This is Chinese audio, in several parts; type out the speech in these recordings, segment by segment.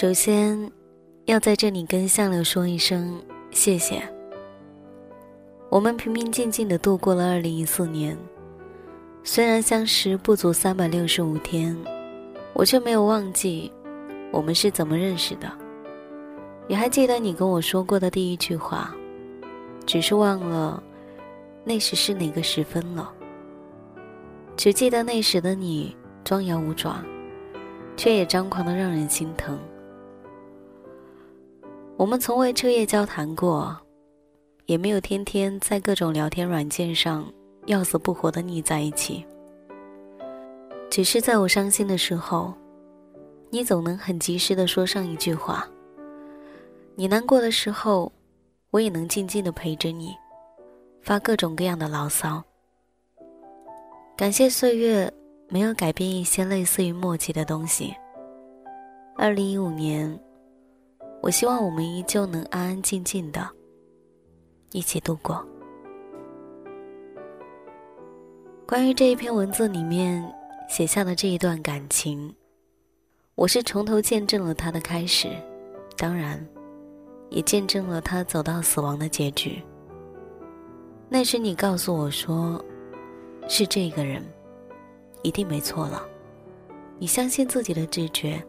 首先，要在这里跟相柳说一声谢谢。我们平平静静的度过了二零一四年，虽然相识不足三百六十五天，我却没有忘记我们是怎么认识的。也还记得你跟我说过的第一句话，只是忘了那时是哪个时分了。只记得那时的你张牙舞爪，却也张狂的让人心疼。我们从未彻夜交谈过，也没有天天在各种聊天软件上要死不活的腻在一起。只是在我伤心的时候，你总能很及时的说上一句话；你难过的时候，我也能静静的陪着你，发各种各样的牢骚。感谢岁月没有改变一些类似于默契的东西。二零一五年。我希望我们依旧能安安静静的一起度过。关于这一篇文字里面写下的这一段感情，我是从头见证了它的开始，当然，也见证了他走到死亡的结局。那时你告诉我说，是这个人，一定没错了。你相信自己的直觉，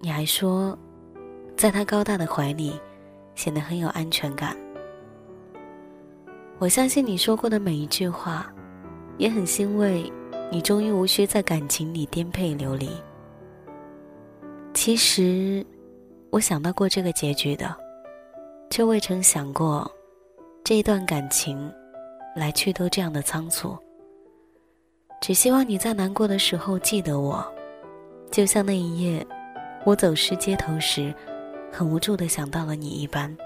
你还说。在他高大的怀里，显得很有安全感。我相信你说过的每一句话，也很欣慰，你终于无需在感情里颠沛流离。其实，我想到过这个结局的，却未曾想过，这一段感情，来去都这样的仓促。只希望你在难过的时候记得我，就像那一夜，我走失街头时。很无助的想到了你一般。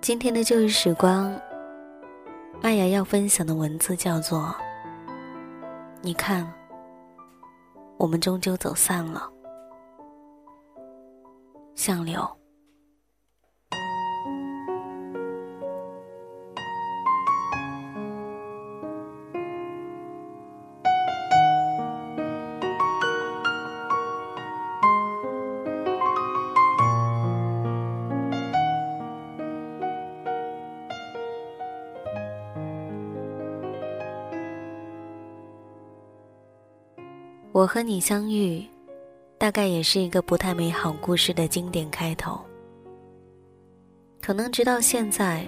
今天的旧日时光，麦芽要分享的文字叫做：“你看，我们终究走散了。”相柳。我和你相遇，大概也是一个不太美好故事的经典开头。可能直到现在，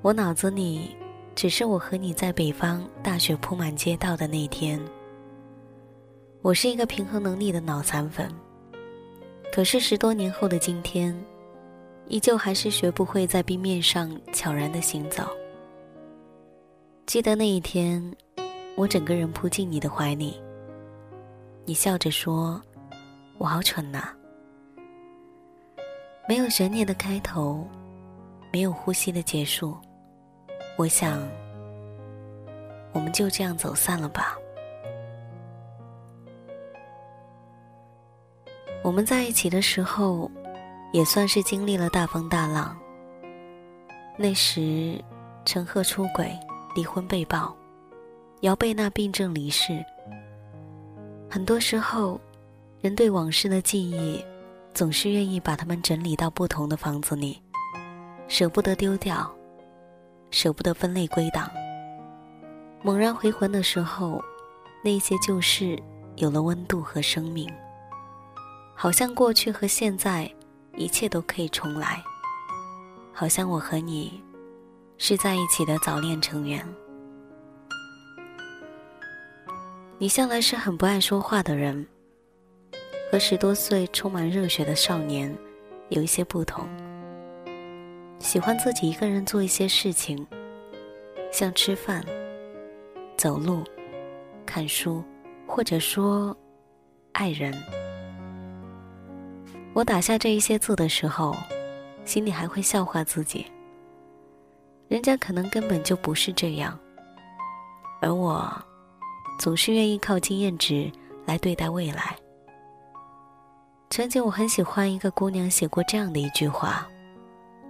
我脑子里只是我和你在北方大雪铺满街道的那天。我是一个平衡能力的脑残粉，可是十多年后的今天，依旧还是学不会在冰面上悄然的行走。记得那一天，我整个人扑进你的怀里。你笑着说：“我好蠢呐。”没有悬念的开头，没有呼吸的结束。我想，我们就这样走散了吧。我们在一起的时候，也算是经历了大风大浪。那时，陈赫出轨、离婚被曝，姚贝娜病症离世。很多时候，人对往事的记忆，总是愿意把它们整理到不同的房子里，舍不得丢掉，舍不得分类归档。猛然回魂的时候，那些旧事有了温度和生命，好像过去和现在，一切都可以重来。好像我和你，是在一起的早恋成员。你向来是很不爱说话的人，和十多岁充满热血的少年有一些不同。喜欢自己一个人做一些事情，像吃饭、走路、看书、或者说，爱人。我打下这一些字的时候，心里还会笑话自己。人家可能根本就不是这样，而我，总是愿意靠经验值来对待未来。曾经我很喜欢一个姑娘写过这样的一句话，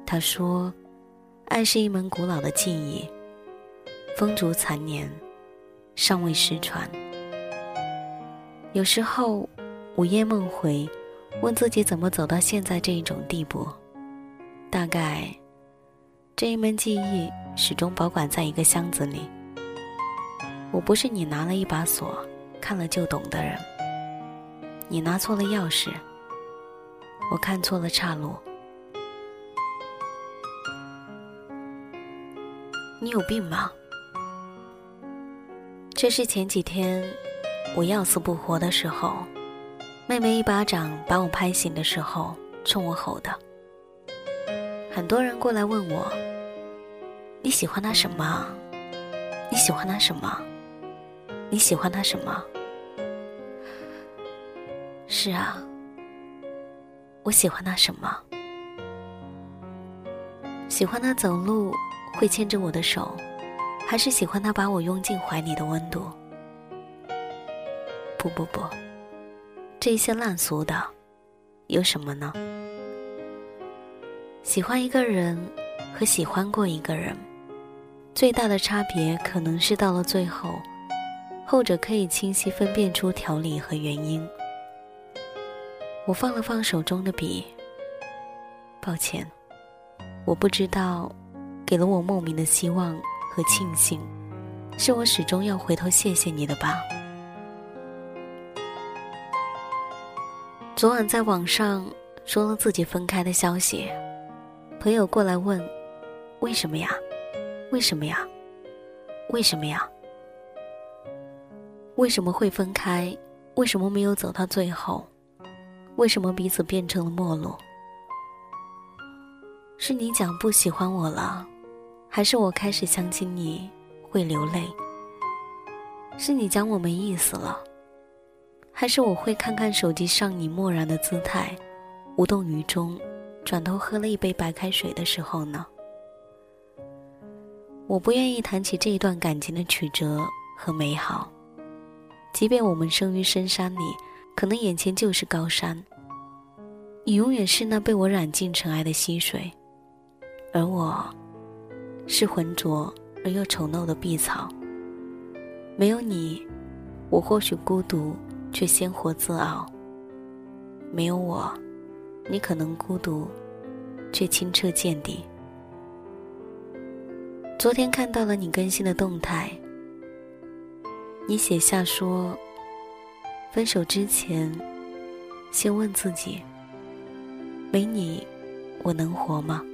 她说：“爱是一门古老的技艺，风烛残年，尚未失传。”有时候午夜梦回，问自己怎么走到现在这一种地步，大概这一门技艺始终保管在一个箱子里。我不是你拿了一把锁看了就懂的人，你拿错了钥匙。我看错了岔路，你有病吗？这是前几天我要死不活的时候，妹妹一巴掌把我拍醒的时候，冲我吼的。很多人过来问我：“你喜欢他什么？你喜欢他什么？你喜欢他什么？”是啊。我喜欢他什么？喜欢他走路会牵着我的手，还是喜欢他把我拥进怀里的温度？不不不，这些烂俗的，有什么呢？喜欢一个人和喜欢过一个人，最大的差别可能是到了最后，后者可以清晰分辨出条理和原因。我放了放手中的笔。抱歉，我不知道，给了我莫名的希望和庆幸，是我始终要回头谢谢你的吧。昨晚在网上说了自己分开的消息，朋友过来问：“为什么呀？为什么呀？为什么呀？为什么会分开？为什么没有走到最后？”为什么彼此变成了陌路？是你讲不喜欢我了，还是我开始想起你会流泪？是你讲我没意思了，还是我会看看手机上你漠然的姿态，无动于衷，转头喝了一杯白开水的时候呢？我不愿意谈起这一段感情的曲折和美好，即便我们生于深山里。可能眼前就是高山，你永远是那被我染尽尘埃的溪水，而我，是浑浊而又丑陋的碧草。没有你，我或许孤独，却鲜活自傲；没有我，你可能孤独，却清澈见底。昨天看到了你更新的动态，你写下说。分手之前，先问自己：没你，我能活吗？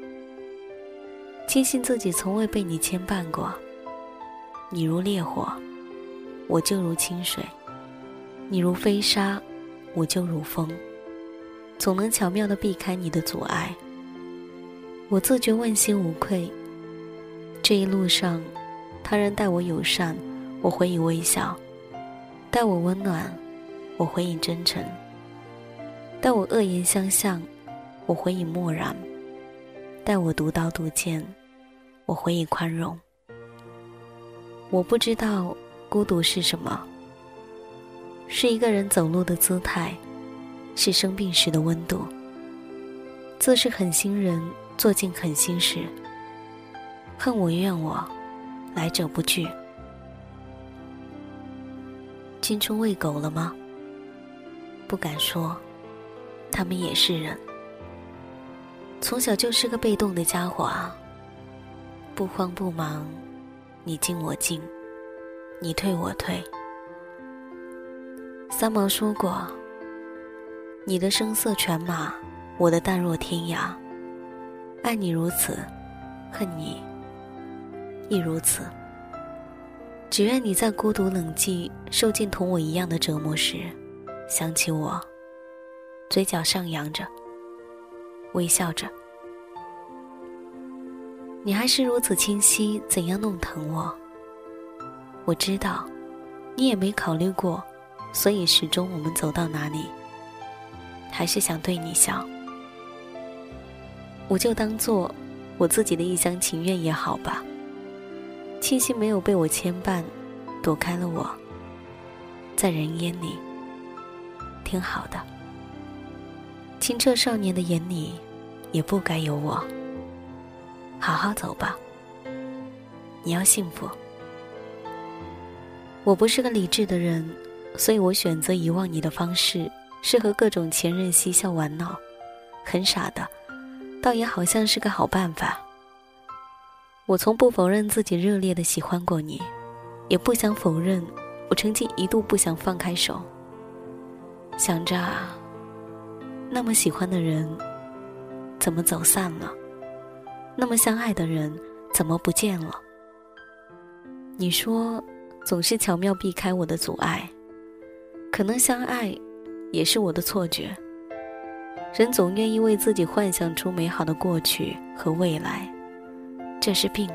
庆幸自己从未被你牵绊过。你如烈火，我就如清水；你如飞沙，我就如风，总能巧妙的避开你的阻碍。我自觉问心无愧。这一路上，他人待我友善，我回以微笑；待我温暖。我回以真诚，待我恶言相向；我回以漠然，待我独刀独剑；我回以宽容。我不知道孤独是什么，是一个人走路的姿态，是生病时的温度。自是狠心人，做尽狠心事。恨我怨我，来者不拒。青春喂狗了吗？不敢说，他们也是人。从小就是个被动的家伙啊，不慌不忙，你进我进，你退我退。三毛说过：“你的声色犬马，我的淡若天涯。爱你如此，恨你亦如此。只愿你在孤独冷寂、受尽同我一样的折磨时。”想起我，嘴角上扬着，微笑着。你还是如此清晰，怎样弄疼我？我知道，你也没考虑过，所以始终我们走到哪里，还是想对你笑。我就当做我自己的一厢情愿也好吧。庆幸没有被我牵绊，躲开了我，在人烟里挺好的。清澈少年的眼里，也不该有我。好好走吧，你要幸福。我不是个理智的人，所以我选择遗忘你的方式是和各种前任嬉笑玩闹，很傻的，倒也好像是个好办法。我从不否认自己热烈的喜欢过你，也不想否认我曾经一度不想放开手。想着，那么喜欢的人，怎么走散了？那么相爱的人，怎么不见了？你说，总是巧妙避开我的阻碍，可能相爱，也是我的错觉。人总愿意为自己幻想出美好的过去和未来。这是病，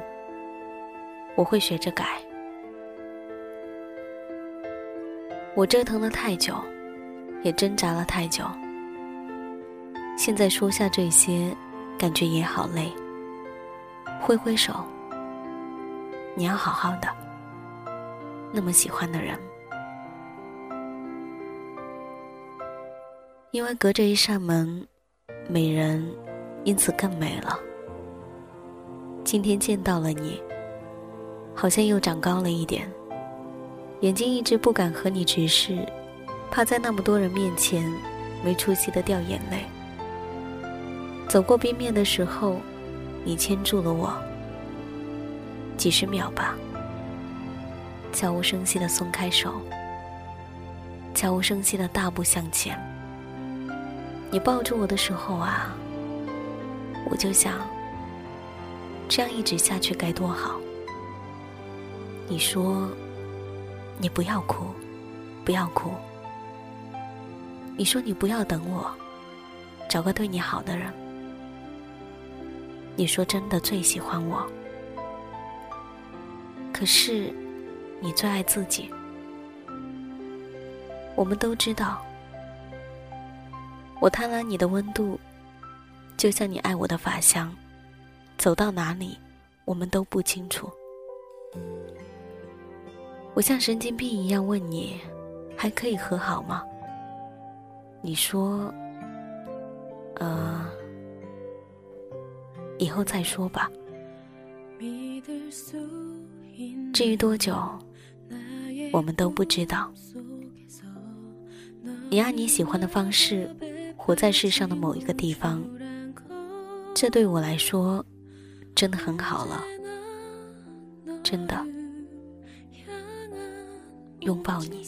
我会学着改。我折腾了太久，也挣扎了太久，现在说下这些，感觉也好累。挥挥手，你要好好的。那么喜欢的人，因为隔着一扇门，美人因此更美了。今天见到了你，好像又长高了一点。眼睛一直不敢和你直视，怕在那么多人面前没出息的掉眼泪。走过冰面的时候，你牵住了我，几十秒吧，悄无声息的松开手，悄无声息的大步向前。你抱住我的时候啊，我就想。这样一直下去该多好！你说，你不要哭，不要哭。你说你不要等我，找个对你好的人。你说真的最喜欢我，可是你最爱自己。我们都知道，我贪婪你的温度，就像你爱我的发香。走到哪里，我们都不清楚。我像神经病一样问你，还可以和好吗？你说，呃，以后再说吧。至于多久，我们都不知道。你按你喜欢的方式，活在世上的某一个地方，这对我来说。真的很好了，真的，拥抱你。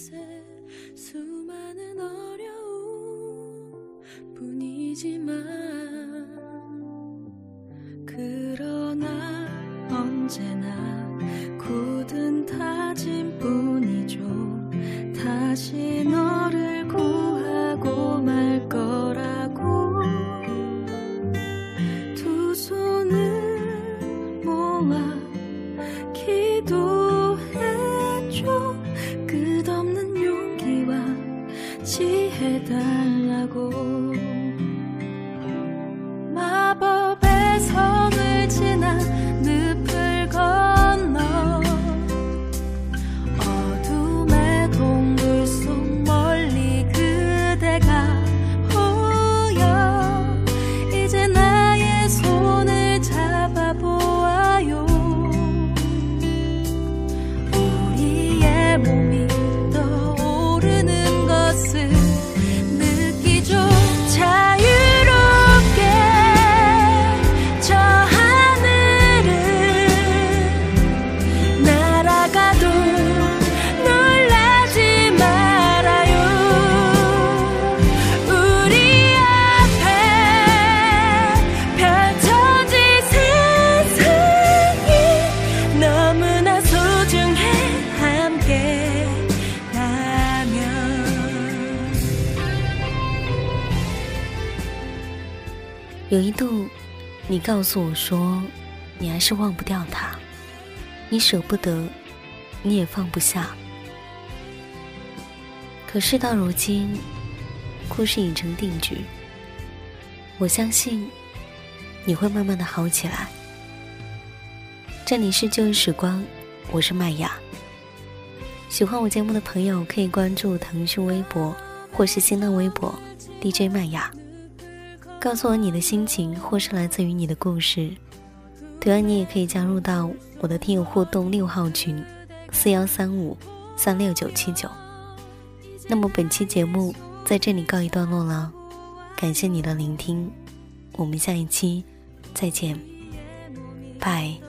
有一度，你告诉我说，你还是忘不掉他，你舍不得，你也放不下。可事到如今，故事已成定局。我相信你会慢慢的好起来。这里是旧日时光，我是麦雅。喜欢我节目的朋友可以关注腾讯微博或是新浪微博 DJ 麦雅，告诉我你的心情或是来自于你的故事。同样，你也可以加入到我的听友互动六号群四幺三五三六九七九。那么本期节目在这里告一段落了，感谢你的聆听，我们下一期再见，拜。